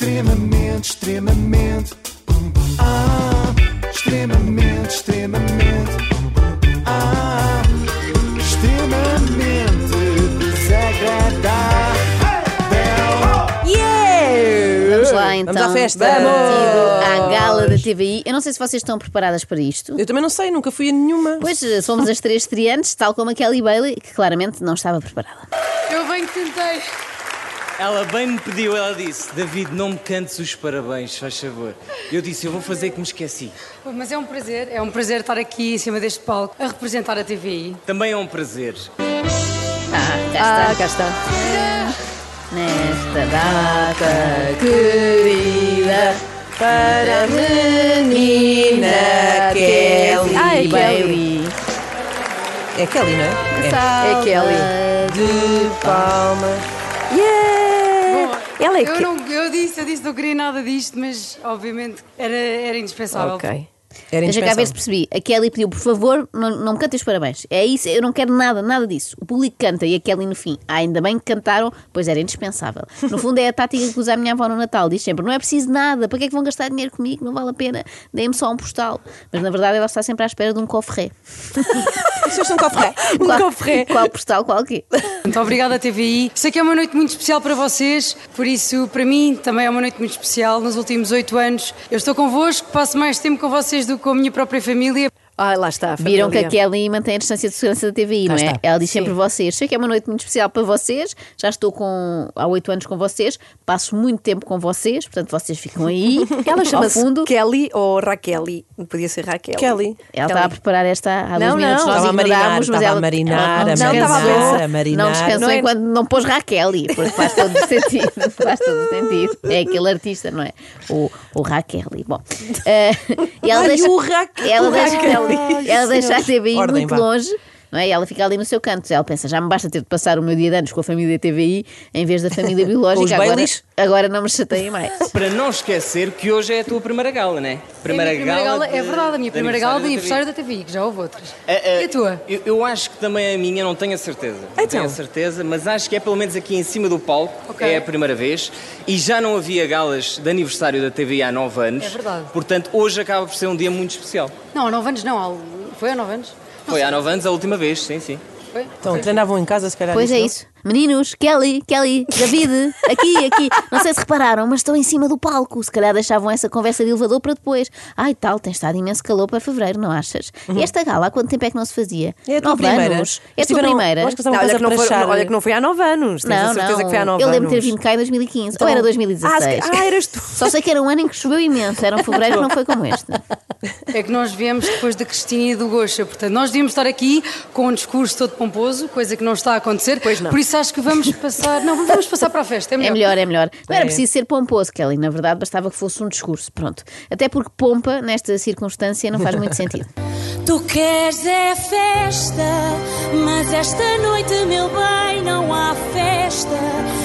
Extremamente, extremamente. Ah, extremamente, extremamente. Ah, extremamente desagradável. Yeah! Vamos lá então. Vamos à festa! Vamos! À gala da TVI. Eu não sei se vocês estão preparadas para isto. Eu também não sei, nunca fui a nenhuma. Pois eh, somos as três estreantes, tal como a Kelly Bailey, que claramente não estava preparada. Eu bem que tentei. Ela bem me pediu, ela disse: David, não me cantes os parabéns, faz favor. Eu disse: Eu vou fazer que me esqueci. Mas é um prazer, é um prazer estar aqui em cima deste palco a representar a TVI. Também é um prazer. Ah, cá Ah, está. cá está. Nesta data querida para a menina Kelly Ah, é Kelly. É Kelly, não é? É, é Kelly. De palmas. Yeah! Ela é eu, que... não, eu disse, eu disse, não queria nada disto, mas obviamente era, era indispensável. Ok. Era Deixa cá ver se indispensável. percebi. A Kelly pediu, por favor, não, não me cantem os parabéns. É isso, eu não quero nada, nada disso. O público canta e a Kelly no fim. Ah, ainda bem que cantaram, pois era indispensável. No fundo é a tática que usa a minha avó no Natal. Diz sempre: não é preciso nada, para que é que vão gastar dinheiro comigo? Não vale a pena, deem-me só um postal. Mas na verdade ela está sempre à espera de um cofre. Vocês um cofre. Um Qual- cofre. Qual postal, qual quê? Muito obrigada, TVI. Sei que é uma noite muito especial para vocês, por isso, para mim, também é uma noite muito especial. Nos últimos oito anos, eu estou convosco, passo mais tempo com vocês do que com a minha própria família. Ah, lá está. a Viram que a. Kelly mantém a distância de segurança da TVI, Cá não é? está. Ela diz sempre Sim. vocês. Sei que é uma noite muito especial para vocês. Já estou com, há oito anos com vocês. Passo muito tempo com vocês, portanto vocês ficam aí. Ela chama-se. Kelly ou Raqueli? Podia ser Raquel. Kelly. Ela está a preparar esta há dois Não, minutos. não. Nós Estava a marinar, ignorámos, mas estava a ela, marinar, ela a não descansou, a marinar. Não descansou Não é- enquanto não pôs Raqueli, porque faz todo o sentido. faz todo o sentido. É aquele artista, não é? O, o Raqueli. Bom, eh, e ela Ai, deixa, o Ra- ela o deixa, Raqueli. Ela deixa a TVI muito longe. Não é? E ela fica ali no seu canto. Ela pensa, já me basta ter de passar o meu dia de anos com a família TVI em vez da família biológica. os agora, agora não me chateiem mais. Para não esquecer que hoje é a tua primeira gala, não é? Primeira, é, primeira gala, de- é verdade, a minha primeira gala de aniversário da TVI, que já houve outras. da TVI. E a tua? Eu, eu acho que também a minha, não tenho a certeza. Não Então. tenho a certeza, mas acho que é pelo menos aqui em cima do palco. Ok. É a primeira vez. E já não havia galas de aniversário da TVI há nove anos. É verdade. Portanto, hoje acaba por ser um dia muito especial. Não, há nove anos não, foi há nove anos? Foi há nove anos a última vez, sim, sim. Foi? Então, treinavam em casa, se calhar. Pois é não? isso. Meninos, Kelly, Kelly, David, aqui, aqui. Não sei se repararam, mas estou em cima do palco. Se calhar deixavam essa conversa de elevador para depois. Ai, tal, tem estado imenso calor para fevereiro, não achas? E esta gala, há quanto tempo é que não se fazia? É a tua Nove primeira? anos. É a tua Estiveram- primeira? eu acho que Não, estavam olha, que não foi, prachar. olha que não foi há nove anos. Tens a Não, certeza não. que foi há nove Eu anos. lembro de ter vindo cá em 2015. Ou era Ah, 2016? se- ah, eras tu. Só sei que era um ano em que choveu imenso. Era um fevereiro que não foi como este. É que nós viemos depois da Cristina e do Goxa, portanto, nós devíamos estar aqui com um discurso todo pomposo, coisa que não está a acontecer. Pois não. Por isso acho que vamos passar. Não, vamos passar para a festa, é É melhor. melhor, é melhor. Não era É. preciso ser pomposo, Kelly. Na verdade, bastava que fosse um discurso. Pronto. Até porque pompa, nesta circunstância, não faz muito sentido. Tu queres é festa, mas esta noite, meu bem, não há festa.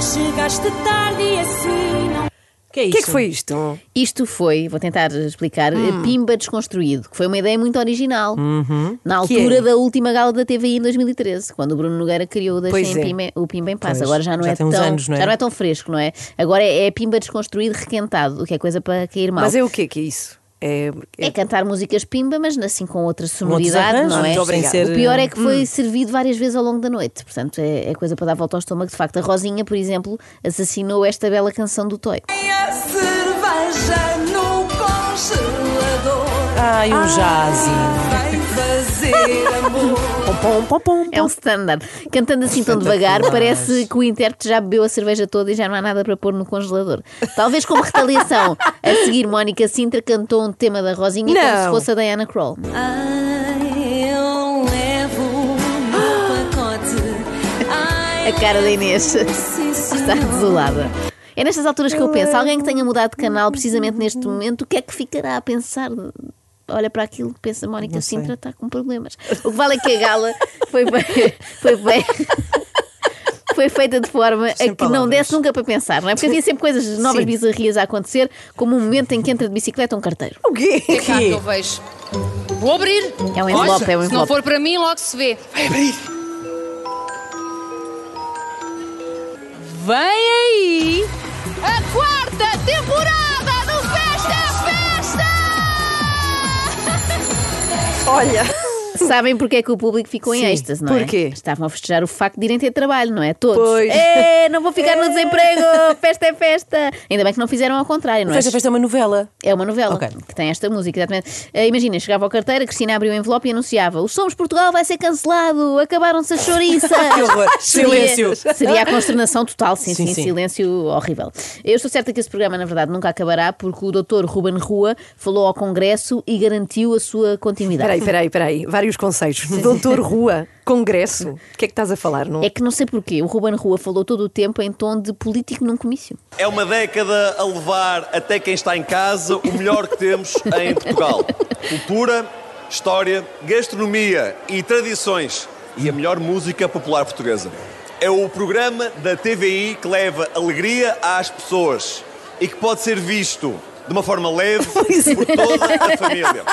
Chegaste tarde e assim não. Que é O isso? que é que foi isto? Isto foi, vou tentar explicar, Hum. Pimba Desconstruído, que foi uma ideia muito original. Uhum. Na altura é? da última gala da TVI em 2013, quando o Bruno Nogueira criou o Deixem é. Pimba, o Pimba em Paz. Pois, Agora já não, já é tem uns tão, anos, não é? já não é tão fresco, não é? Agora é, é Pimba Desconstruído requentado, o que é coisa para cair mal. Mas é o quê que é isso? É, É cantar músicas pimba, mas assim com outra sonoridade, arranjos, não é? ser- O pior é que Hum. foi servido várias vezes ao longo da noite, portanto é, é coisa para dar volta ao estômago. De facto, a Rosinha, por exemplo, assassinou esta bela canção do Toy. A cerveja no congelador. Ai, o jazz. Vai fazer amor. Pom, pom, pom, É um standard. Cantando assim tão devagar, parece que o intérprete já bebeu a cerveja toda e já não há nada para pôr no congelador. Talvez como retaliação. A seguir, Mónica Sintra cantou um tema da Rosinha como se fosse a Diana Kroll. Ai, eu levo no pacote. Ai, A cara da Inês está desolada. É nestas alturas que eu penso, alguém que tenha mudado de canal precisamente neste momento, o que é que ficará a pensar? Olha para aquilo, pensa, Mónica Sintra está com problemas. O que vale é que a gala foi bem, foi bem, foi feita de forma a Sem que não palavras. desse nunca para pensar, não é? Porque havia sempre coisas novas, Sim. bizarrias a acontecer, como um momento em que entra de bicicleta um carteiro. O quê? É cá que eu vejo. Vou abrir. É um envelope, é um Se não envelope. for para mim, logo se vê. Vai abrir! Vem aí a quarta temporada Olha, Sabem porque é que o público ficou em êxtase, não é? Porquê? Estavam a festejar o facto de irem ter trabalho, não é? Todos. Pois. É, não vou ficar no desemprego, festa é festa. Ainda bem que não fizeram ao contrário, não é? Festa, festa é uma novela. É uma novela Ok. que tem esta música, exatamente. Eh, Imagina, chegava ao carteira, Cristina abriu o envelope e anunciava: O Somos Portugal vai ser cancelado, acabaram-se as chouriças. Que horror. Seria- Silêncio. Seria a consternação total, sim, sim, Sim, sim. silêncio horrível. Eu estou certa que esse programa, na verdade, nunca acabará porque o doutor Ruben Rua falou ao Congresso e garantiu a sua continuidade. peraí, peraí, peraí. Vários conceitos. Doutor Rua, Congresso. O que é que estás a falar? Não? É que não sei porquê, o Ruben Rua falou todo o tempo em tom de político num comício. É uma década a levar até quem está em casa o melhor que temos em Portugal: cultura, história, gastronomia e tradições e a melhor música popular portuguesa. É o programa da TVI que leva alegria às pessoas e que pode ser visto de uma forma leve por toda a família.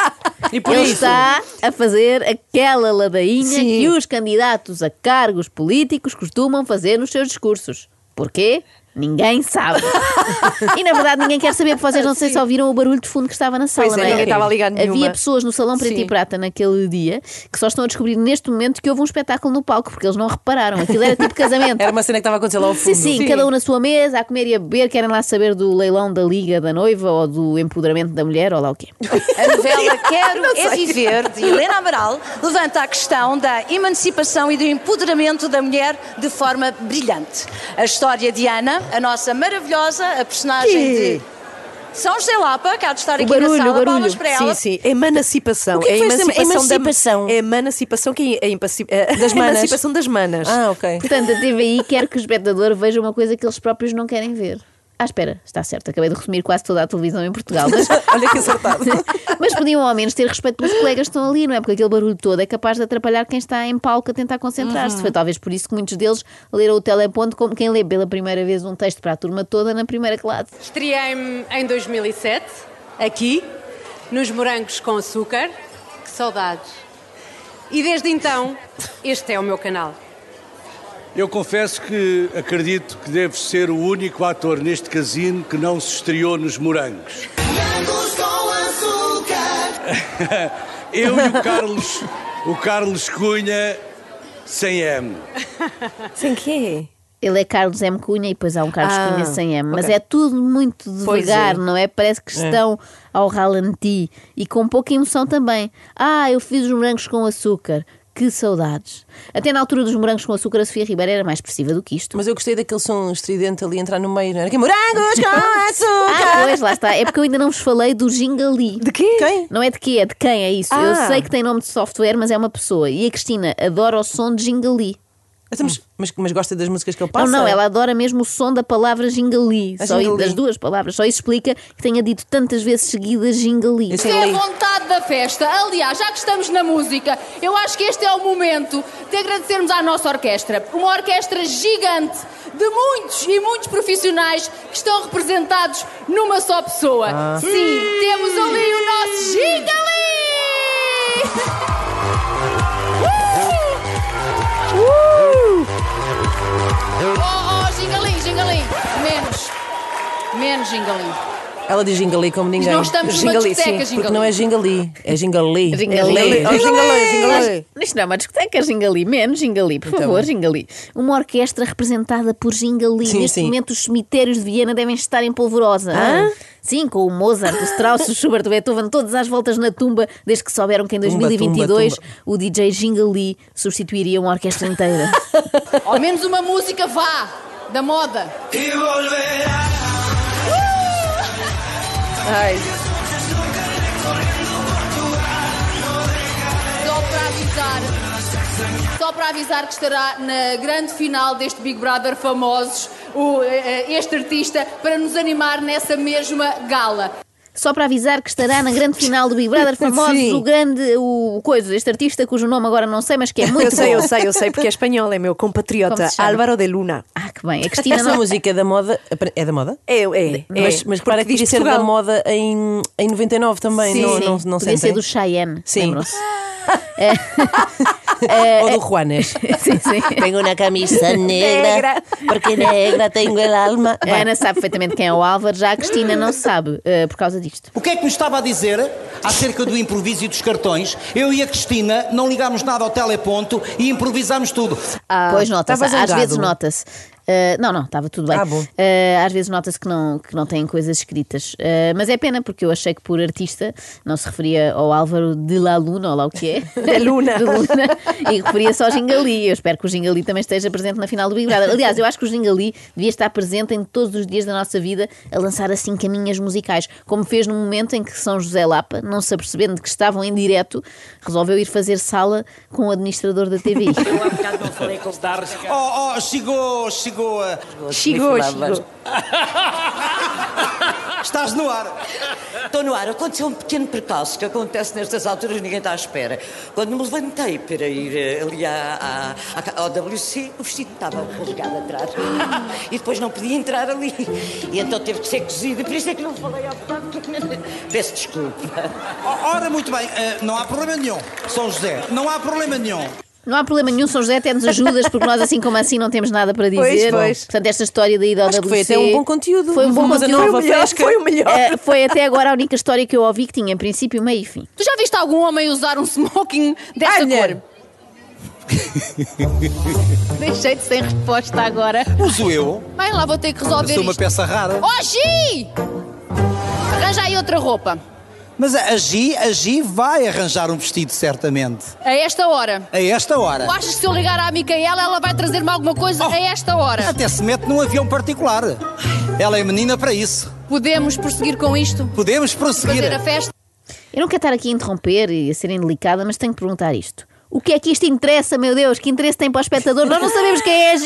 E por Ele isso. está a fazer aquela ladainha Sim. que os candidatos a cargos políticos costumam fazer nos seus discursos. Porquê? Ninguém sabe. e na verdade ninguém quer saber, porque vocês não sei se ouviram o barulho de fundo que estava na sala, Pois é, não é? ninguém estava a ligar Havia nenhuma. pessoas no salão preto Sim. e prata naquele dia que só estão a descobrir neste momento que houve um espetáculo no palco, porque eles não repararam. Aquilo era tipo casamento. Era uma cena que estava a acontecer lá ao Sim, fundo. sim, cada um na sua mesa, a comer e a beber, querem lá saber do leilão da Liga da Noiva ou do empoderamento da mulher ou lá o quê. A novela Quero é Viver, de Helena Amaral, levanta a questão da emancipação e do empoderamento da mulher de forma brilhante. A história de Ana, a nossa maravilhosa, a personagem Quê? de São José Lapa, cá de estar O aqui barulho, na sala, barulho. palmas para ela. Sim, sim. Emancipação. O que é que é essa emancipação? Da, é emancipação que é a- Das manas. emancipação das manas. Ah, ok. Portanto, a TVI quer que o espectador veja uma coisa que eles próprios não querem ver. Ah, espera, está certo, acabei de resumir quase toda a televisão em Portugal. Mas, Olha que acertado. mas podiam ao menos ter respeito pelos colegas que estão ali, não é? Porque aquele barulho todo é capaz de atrapalhar quem está em palco a tentar concentrar-se. Foi talvez por isso que muitos deles leram o teleponto como quem lê pela primeira vez um texto para a turma toda na primeira classe. Estreiei-me em 2007, aqui, nos Morangos com Açúcar. Que saudades. E desde então, este é o meu canal. Eu confesso que acredito que devo ser o único ator neste casino que não se estreou nos morangos. Eu e o Carlos, o Carlos Cunha, sem M. Sem quê? Ele é Carlos M. Cunha e depois há um Carlos Ah, Cunha sem M. Mas ok. é tudo muito devagar, é. não é? Parece que estão ao ralenti e com pouca emoção também. Ah, eu fiz os morangos com açúcar. Que saudades. Até na altura dos morangos com açúcar, a Sofia Ribeiro era mais expressiva do que isto. Mas eu gostei daquele som estridente ali entrar no meio, não era? Que morangos com Ah, açúcar! pois, lá está. É porque eu ainda não vos falei do Gingali. De quê? Quem? Não é de quê, é de quem, é isso. Ah. Eu sei que tem nome de software, mas é uma pessoa. E a Cristina adora o som de Gingali. Então, mas, mas, mas gosta das músicas que ele passa? Não, não, ela adora mesmo o som da palavra Gingali. A Só Gingali. das duas palavras. Só isso explica que tenha dito tantas vezes seguidas Gingali. Esse Isto é a vontade da festa. Aliás, já que estamos na música, eu acho que este é o momento de agradecermos à nossa orquestra. Uma orquestra gigante de muitos e muitos profissionais que estão representados numa só pessoa. Ah. Sim, temos ali o nosso Gingali! Gingali, Gingali! Menos. Menos Gingali. Ela diz gingali como ninguém. Não estamos numa Gingali, discoteca, sim, Porque não é gingali, é gingali. Gingali. Oh, gingalei, gingalei. Isto não é uma discoteca, Gingali. Menos Gingali, por favor, Gingali. Uma orquestra representada por Gingali. Sim, Neste sim. momento, os cemitérios de Viena devem estar em polvorosa. Sim, com o Mozart, o Strauss, o Schubert, o Beethoven, todas às voltas na tumba, desde que souberam que em Tumba, 2022 tumba, o DJ Gingali substituiria uma orquestra inteira. Ao menos uma música vá, da moda. Ai, Só para avisar, só para avisar que estará na grande final deste Big Brother famosos, o, eh, eh, este artista, para nos animar nessa mesma gala. Só para avisar que estará na grande final do Big Brother famosos, Sim. o grande, o coisa, este artista cujo nome agora não sei, mas que é muito eu sei, bom. eu sei, eu sei, porque é espanhol, é meu Como compatriota se chama? Álvaro de Luna. Ah, que bem. A Cristina Essa não... música é da moda. É da moda? É, é. Mas, é, mas porque para que diz podia ser da moda em, em 99 também, Sim, não, sim. não, não Podia ser do Cheyenne, Sim. lembram-se? Ou do Juanes. sim, sim. Tenho uma camisa negra, porque negra tenho el alma. A Ana sabe perfeitamente quem é o Álvaro, já a Cristina não sabe, eh, por causa disto. O que é que me estava a dizer acerca do improviso e dos cartões? Eu e a Cristina não ligámos nada ao teleponto e improvisámos tudo. pois nota-se, às vezes nota-se. Uh, não, não, estava tudo bem. Ah, bom. Uh, às vezes nota-se que não, que não têm coisas escritas. Uh, mas é pena, porque eu achei que por artista não se referia ao Álvaro de la Luna, ou lá o que é. De Luna. De Luna. E referia-se ao Gingali. Eu espero que o Gingali também esteja presente na final do Big Brother. Aliás, eu acho que o Gingali devia estar presente em todos os dias da nossa vida a lançar assim caminhas musicais, como fez no momento em que São José Lapa, não se apercebendo que estavam em direto, resolveu ir fazer sala com o administrador da TVI. Oh, oh, chegou, chegou a... Chegou, chegou. Estás no ar. Estou no ar. Aconteceu um pequeno percalço que acontece nestas alturas, ninguém está à espera. Quando me levantei para ir eh, ali à, à- ao WC, o vestido estava rasgado atrás. E depois não podia entrar ali. E então teve que ser cozido. Por isso é que não falei há bocado. Peço desculpa. Ora, muito bem, eh, não há problema nenhum. São José, não há problema nenhum. Não há problema nenhum, São José até nos ajudas, porque nós, assim como assim, não temos nada para dizer. Pois, pois. Portanto, esta história da ida ao Acho WC. foi até um bom conteúdo. Foi um bom conteúdo. nova, Foi o melhor, foi o melhor. Eh, foi até agora a única história que eu ouvi que tinha princípio, meio e fim. Tu já viste algum homem usar um smoking dessa Olha. cor? Deixei-te sem resposta agora. Uso eu. Bem, lá vou ter que resolver Sou uma isto. peça rara. Oh, Gi! Arranja aí outra roupa. Mas a Gi, a Gi vai arranjar um vestido, certamente. A esta hora. A esta hora. Tu achas que se eu ligar à Micaela, ela vai trazer-me alguma coisa a esta hora? Até se mete num avião particular. Ela é menina para isso. Podemos prosseguir com isto? Podemos prosseguir. Fazer a festa? Eu não quero estar aqui a interromper e a ser indelicada, mas tenho que perguntar isto. O que é que isto interessa, meu Deus? Que interesse tem para o espectador? Nós não sabemos quem é a Gi,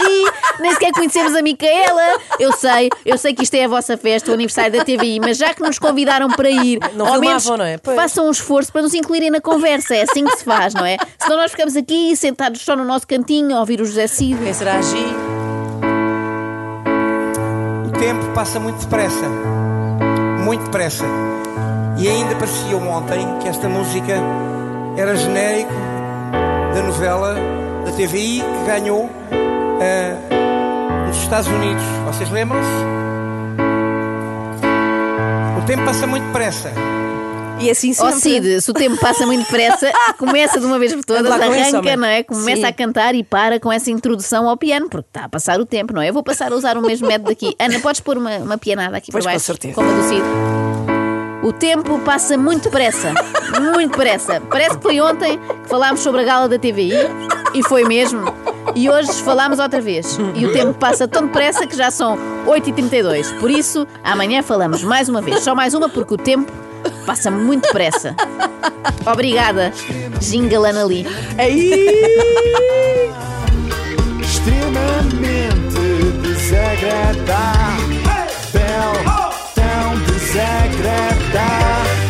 nem sequer conhecemos a Micaela. Eu sei, eu sei que isto é a vossa festa, o aniversário da TVI, mas já que nos convidaram para ir, Não ao filmavam, menos não é? Pois. façam um esforço para nos incluírem na conversa. É assim que se faz, não é? Senão nós ficamos aqui sentados só no nosso cantinho a ouvir o José Cid. Quem será a Gi? O tempo passa muito depressa. Muito depressa. E ainda parecia ontem que esta música era genérico da novela da TVI que ganhou ah, nos Estados Unidos. Vocês lembram-se? O tempo passa muito depressa. E assim Ó sempre. Cid, se o tempo passa muito depressa, começa de uma vez por todas, com arranca, não é? Começa Sim. a cantar e para com essa introdução ao piano, porque está a passar o tempo, não é? Eu vou passar a usar o mesmo método aqui. Ana, podes pôr uma, uma pianada aqui Pois, para com baixo? certeza. Como a do Cid. O tempo passa muito depressa, muito depressa. Parece que foi ontem que falámos sobre a gala da TVI e foi mesmo. E hoje falámos outra vez. E o tempo passa tão depressa que já são 8h32. Por isso, amanhã falamos mais uma vez. Só mais uma, porque o tempo passa muito depressa. Obrigada, Gingalana Lee. Extremamente desagradável secreta.